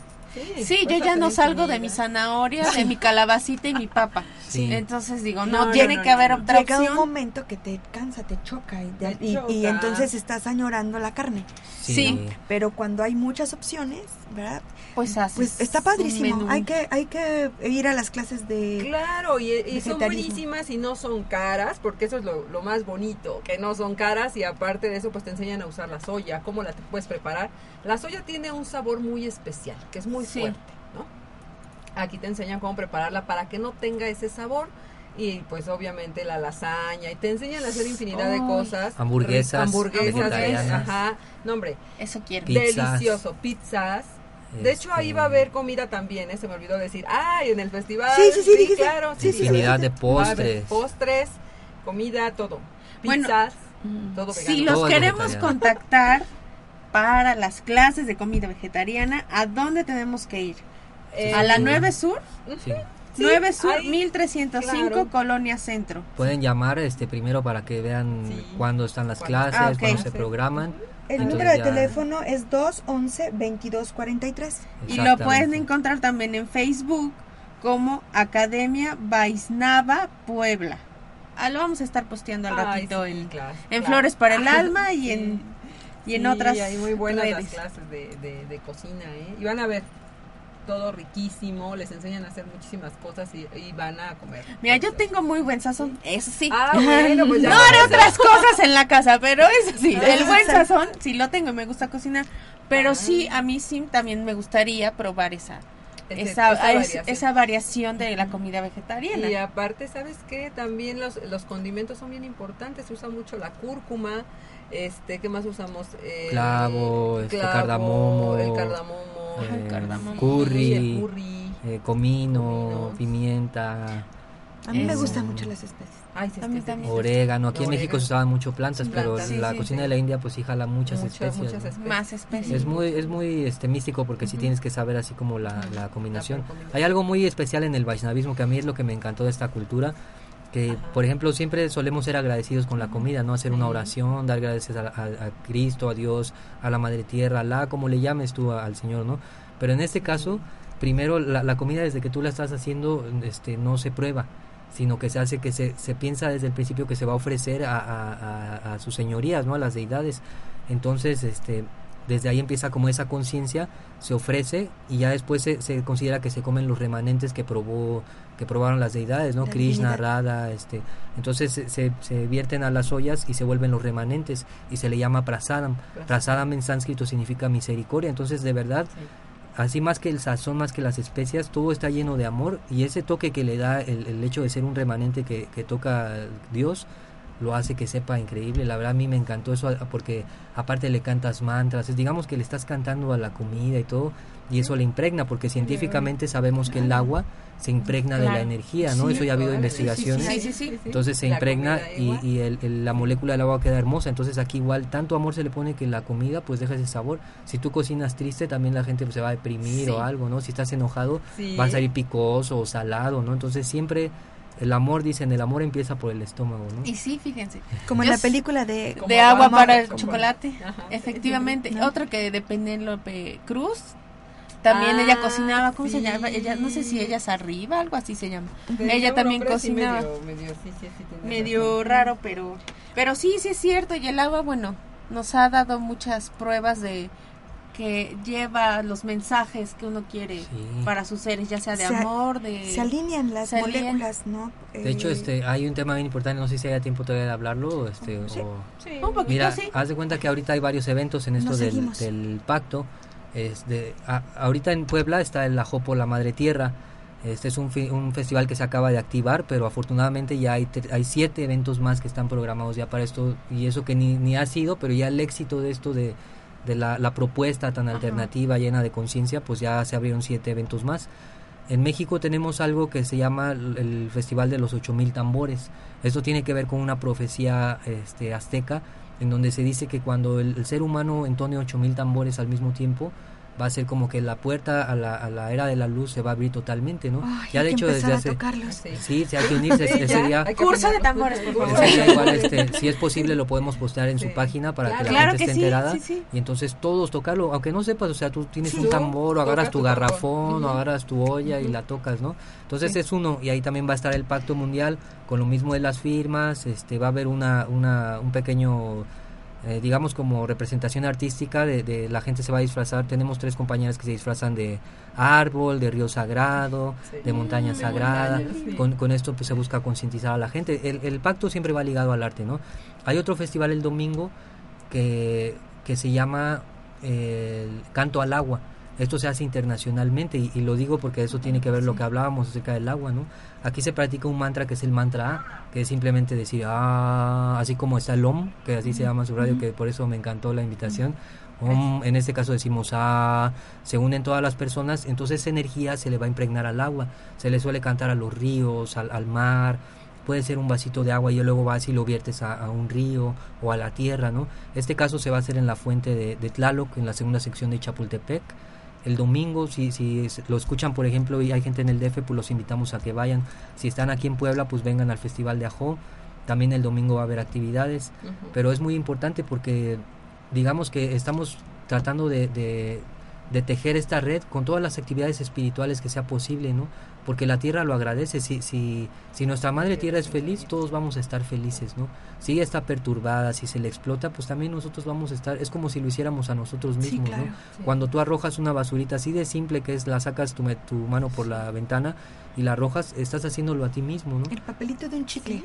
Sí, yo puedes ya no salgo de mi zanahoria, de mi calabacita y mi papa. Sí. Entonces digo, No, tiene no, que haber no, otra Llega un opción. momento que te cansa, te choca y, te- Te y- y choca. entonces estás añorando la carne. Sí. Pero cuando hay muchas opciones, ¿verdad? Pues haces Pues está padrísimo. Hay que hay que ir a las clases de Claro, y, y son buenísimas y no son caras, porque eso es lo, lo más bonito, que no son caras y aparte de eso pues te enseñan a usar la soya, cómo la te puedes preparar. La soya tiene un sabor muy especial, que es muy Sí. fuerte, ¿no? Aquí te enseñan cómo prepararla para que no tenga ese sabor y pues obviamente la lasaña y te enseñan a hacer infinidad de cosas. Hamburguesas hamburguesas, ajá. No, hombre, Eso quiero. Pizzas. delicioso, pizzas. De hecho, ahí Este, va a haber comida también, ¿eh? se me olvidó decir. Ah, y en el festival. Sí, sí, sí, claro. Sí, sí, Infinidad de Va a haber postres. postres, comida, todo. Bueno, Pizzas, todo vegano. Si los Todo queremos vegetariano. contactar para las clases de comida vegetariana, ¿a dónde tenemos que ir? Eh, a la 9 Sur, Sí. Sí, 9 Sur, ahí, 1305, claro. Colonia Centro. Pueden llamar este primero para que vean Sí. cuándo están las Cuándo- clases, Ah, cuándo se programan. El Entonces número de ya- teléfono es 211 2243. Y lo pueden encontrar también en Facebook como Academia Vaisnava Puebla. Ah, lo vamos a estar posteando al Ay, ratito sí, en, claro, en claro. Flores para el Alma y Sí. en, y en Sí, otras hay muy buenas las clases de, de, de cocina, ¿eh? Y van a ver todo riquísimo, les enseñan a hacer muchísimas cosas y, y van a comer. Mira, yo tengo muy buen sazón, eso sí. Ah, bueno, pues ya no haré otras cosas en la casa, pero eso sí, Ah, el buen sazón sí lo tengo y me gusta cocinar. Pero sí, a mí sí también me gustaría probar esa, Ese- esa, esa es- variación. esa variación de la comida vegetariana. Y aparte, ¿sabes qué? También los, los condimentos son bien importantes. Se usa mucho la cúrcuma. Este, ¿qué más usamos? El Clavo, este, clavo, cardamomo, El cardamomo. eh, Sí, curry, el curry. eh, comino, pimienta. A mí me eh, gustan mucho las especies. Ay, sí, A mí también. Orégano, aquí en México se usaban mucho plantas, pero Plantas, en sí, la sí, cocina sí. de la India pues sí jala muchas Muchas, especias. muchas ¿no? especies. Más especies. Es muy, es muy este, místico porque sí tienes que saber así como la, la combinación. Hay algo muy especial en el Vaishnavismo que a mí es lo que me encantó de esta cultura, que por ejemplo siempre solemos ser agradecidos con la comida, ¿no? Hacer una oración, dar gracias a, a- a Cristo, a Dios, a la Madre Tierra, a Alá, como le llames tú a- al Señor, ¿no? Pero en este caso, primero la, la comida desde que tú la estás haciendo este, no se prueba sino que se hace que se, se piensa desde el principio que se va a ofrecer a, a- a- a sus señorías, ¿no? A las deidades. Entonces, este, desde ahí empieza como esa conciencia, se ofrece y ya después se, se considera que se comen los remanentes que probó, que probaron las deidades, ¿no? La Krishna. Radha, este, entonces se, se, se vierten a las ollas y se vuelven los remanentes y se le llama prasadam. Prasadam en sánscrito significa misericordia, entonces de verdad así más que el sazón, más que las especias, todo está lleno de amor y ese toque que le da el, el hecho de ser un remanente que, que toca Dios, lo hace que sepa increíble. La verdad a mí me encantó eso porque aparte le cantas mantras, digamos que le estás cantando a la comida y todo y eso le impregna porque científicamente sabemos que el agua se impregna de la energía, ¿no? Sí, eso ya ha habido investigaciones. sí, sí, sí, sí. Entonces se La impregna y, el- el- la molécula del agua queda hermosa. Entonces aquí igual tanto amor se le pone que la comida pues deja ese sabor. Si tú cocinas triste también la gente pues, se va a deprimir Sí. o algo, ¿no? Si estás enojado Sí. va a salir picoso o salado, ¿no? Entonces siempre el amor, dicen, el amor empieza por el estómago, ¿no? Y sí, fíjense. Como en la película de... de agua Amor, para el chocolate. Ajá. Efectivamente. ¿no? Otro que de Penélope Cruz. También ella Ah, cocinaba, ¿cómo se llama? Ella, no sé si ella es arriba, algo así se llama. Ella también cocinaba. Medio, medio, sí, sí, sí, tienes medio raro, pero pero sí, sí es cierto. Y el agua, bueno, nos ha dado muchas pruebas de que lleva los mensajes que uno quiere para sus seres, ya sea de Se amor, de... Se alinean las se alinean. moléculas, ¿no? De hecho, Eh, este, hay un tema bien importante, no sé si haya tiempo todavía de hablarlo, este, o- Sí, un poquito Mira, sí. haz de cuenta que ahorita hay varios eventos en esto del pacto. Es de, a- ahorita en Puebla está el Ajopo La Madre Tierra. Este es un, fi- un festival que se acaba de activar, pero afortunadamente ya hay, hay siete eventos más que están programados ya para esto. Y eso que ni, ni ha sido, pero ya el éxito de esto de, de la, la propuesta tan alternativa, llena de conciencia, pues ya se abrieron siete eventos más. En México tenemos algo que se llama el el Festival de los 8000 tambores. Esto tiene que ver con una profecía este, azteca en donde se dice que cuando el, ser humano entone 8000 tambores al mismo tiempo, va a ser como que la puerta a la, a la era de la luz se va a abrir totalmente, ¿no? Ay, ya hay de hecho desde hace tocarlos. Sí, sí, hay que unirse Sí, ese día. Curso de tambores, por favor. Ese día igual, este, si es posible lo podemos postear en su página para que la Claro gente que esté sí, enterada sí, sí. y entonces todos tocarlo, aunque no sepas, o sea, tú tienes Sí. un tambor o agarras tu garrafón o agarras tu olla y la tocas, ¿no? Entonces Sí. es uno y ahí también va a estar el pacto mundial con lo mismo de las firmas, este va a haber una, una un pequeño eh, digamos como representación artística de, de la gente se va a disfrazar. Tenemos tres compañeras que se disfrazan de árbol de río sagrado Sí. de montaña de sagrada. montaña, sí. con, con esto pues se busca concientizar a la gente. El, el pacto siempre va ligado al arte no hay otro festival el domingo que, que se llama eh, el canto al agua esto se hace internacionalmente y, y lo digo porque eso tiene que ver lo que hablábamos acerca del agua, ¿no? Aquí se practica un mantra que es el mantra A, que es simplemente decir ah, así como está el OM, que así se llama su radio, que por eso me encantó la invitación. Om, en este caso decimos ah, se unen todas las personas, entonces esa energía se le va a impregnar al agua, se le suele cantar a los ríos, al, al mar, puede ser un vasito de agua y luego vas y lo viertes a, a un río o a la tierra, ¿no? Este caso se va a hacer en la fuente de, de Tlaloc, en la segunda sección de Chapultepec. El domingo, si, si es- lo escuchan, por ejemplo, y hay gente en el DF, pues los invitamos a que vayan. Si están aquí en Puebla, pues vengan al Festival de Ajo. También el domingo va a haber actividades. Pero es muy importante porque, digamos que estamos tratando de, de, de tejer esta red con todas las actividades espirituales que sea posible, ¿no? Porque la tierra lo agradece. Si, si, si nuestra madre tierra es feliz, todos vamos a estar felices, ¿no? Si ella está perturbada, si se le explota, pues también nosotros vamos a estar, es como si lo hiciéramos a nosotros mismos, ¿no? Cuando tú arrojas una basurita así de simple que es la sacas tu, tu mano por la ventana y la arrojas, estás haciéndolo a ti mismo, ¿no? El papelito de un chicle.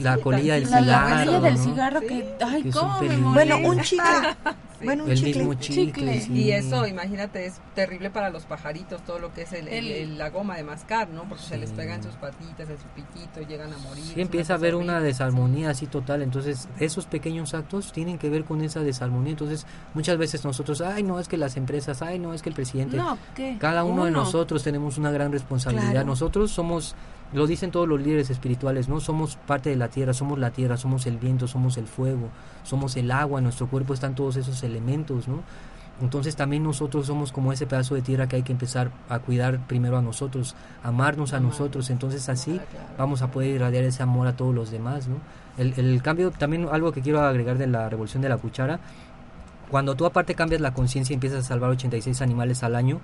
la colilla del La cigarro. colilla del ¿no? cigarro que, ay, Que cómo me. Bueno, un chicle. Bueno, un El chicle. mismo chicle, sí. Y eso, imagínate, es terrible para los pajaritos, todo lo que es el, el- El- el- la goma de mascar, ¿no? Porque se les pega en sus patitas, en su piquito, y llegan a morir. Sí, empieza a haber una desarmonía así total, entonces esos pequeños actos tienen que ver con esa desarmonía, entonces muchas veces nosotros, ay no, es que las empresas, ay no, es que el presidente, No, ¿qué? cada uno, de nosotros tenemos una gran responsabilidad, Claro. nosotros somos, lo dicen todos los líderes espirituales, ¿no? Somos parte de la tierra, somos la tierra, somos el viento, somos el fuego, somos el agua, en nuestro cuerpo están todos esos elementos, ¿no? Entonces también nosotros somos como ese pedazo de tierra que hay que empezar a cuidar primero a nosotros, amarnos a nosotros, entonces así vamos a poder irradiar ese amor a todos los demás, ¿no? El, el cambio, también algo que quiero agregar de la revolución de la cuchara, cuando tú aparte cambias la conciencia y empiezas a salvar 86 animales al año,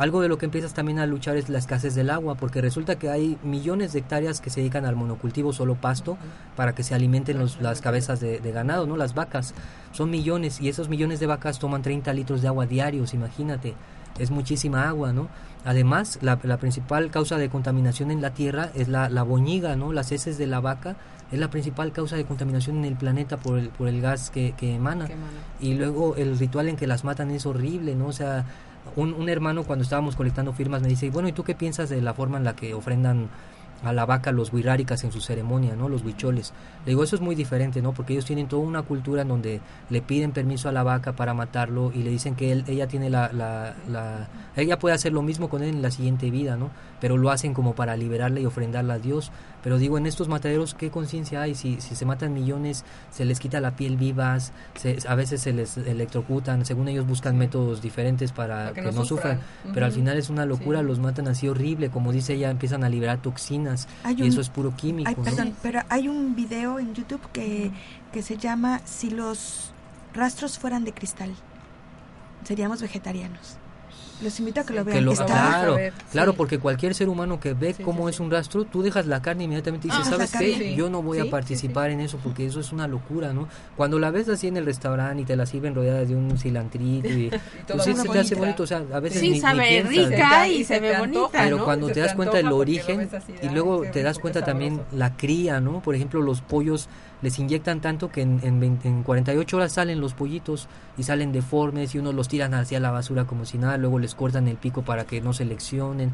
algo de lo que empiezas también a luchar es la escasez del agua, porque resulta que hay millones de hectáreas que se dedican al monocultivo solo pasto para que se alimenten los- las cabezas de, de ganado, ¿no? Las vacas. Son millones y esos millones de vacas toman 30 litros de agua diarios, imagínate. Es muchísima agua, ¿no? Además, la, la principal causa de contaminación en la tierra es la, la boñiga, ¿no? Las heces de la vaca es la principal causa de contaminación en el planeta por el, por el gas que, que emana. Y luego el ritual en que las matan es horrible, ¿no? O sea, un, un hermano cuando estábamos colectando firmas me dice, bueno, ¿y tú qué piensas de la forma en la que ofrendan a la vaca los huiráricas en su ceremonia, ¿no? Los huicholes. Le digo, eso es muy diferente, ¿no? Porque ellos tienen toda una cultura en donde le piden permiso a la vaca para matarlo y le dicen que él, ella tiene la, la, la- ella puede hacer lo mismo con él en la siguiente vida, ¿no? Pero lo hacen como para liberarle y ofrendarla a Dios. Pero digo, en estos mataderos, ¿qué conciencia hay? Si, si se matan millones, se les quita la piel vivas, se- a veces se les electrocutan, según ellos buscan métodos diferentes para, Para que que, no no sufran. sufran. Pero al final es una locura, los matan así horrible, como dice ella, empiezan a liberar toxinas Hay y un- eso es puro químico. Perdón, pero hay un video en YouTube que, que se llama Si los rastros fueran de cristal, seríamos vegetarianos. Los invito a que lo vean. Que lo- Está- claro, claro, porque cualquier ser humano que ve cómo es un rastro, tú dejas la carne inmediatamente y dices, Ah, ¿sabes qué? Yo no voy Sí, a participar en eso porque eso es una locura, ¿no? Cuando la ves así en el restaurante y te la sirven rodeada de un cilantrito y pues sí, se te hace bonito, o sea, a veces Sí, ni, ni sabe piensas, rica y se ve bonita, Pero ¿no? cuando Se te das cuenta del origen y luego te das cuenta también la cría, ¿no? Por ejemplo, los pollos les inyectan tanto que en, en, 20 en 48 horas salen los pollitos y salen deformes y unos los tiran hacia la basura como si nada, luego les cortan el pico para que no seleccionen.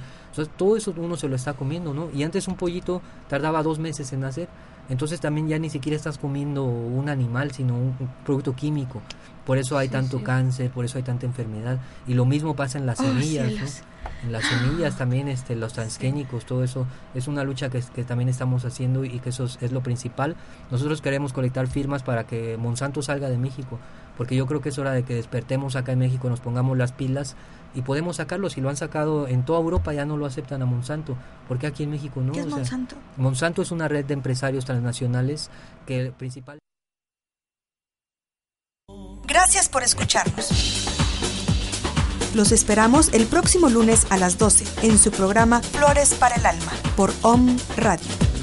Todo eso uno se lo está comiendo, ¿no? Y antes un pollito tardaba dos meses en nacer. Entonces también ya ni siquiera estás comiendo un animal, sino un producto químico. Por eso hay tanto cáncer, por eso hay tanta enfermedad. Y lo mismo pasa en las Oh, semillas. En las semillas también, este, los transgénicos, todo eso es una lucha que, que también estamos haciendo y que eso es, es lo principal. Nosotros queremos colectar firmas para que Monsanto salga de México, porque yo creo que es hora de que despertemos acá en México, nos pongamos las pilas y podemos sacarlo. Si lo han sacado en toda Europa ya no lo aceptan a Monsanto, porque aquí en México no. ¿Qué es O sea, Monsanto? Monsanto es una red de empresarios transnacionales que el principal Gracias por escucharnos. Los esperamos el próximo lunes a las 12 en su programa Flores para el Alma por OM Radio.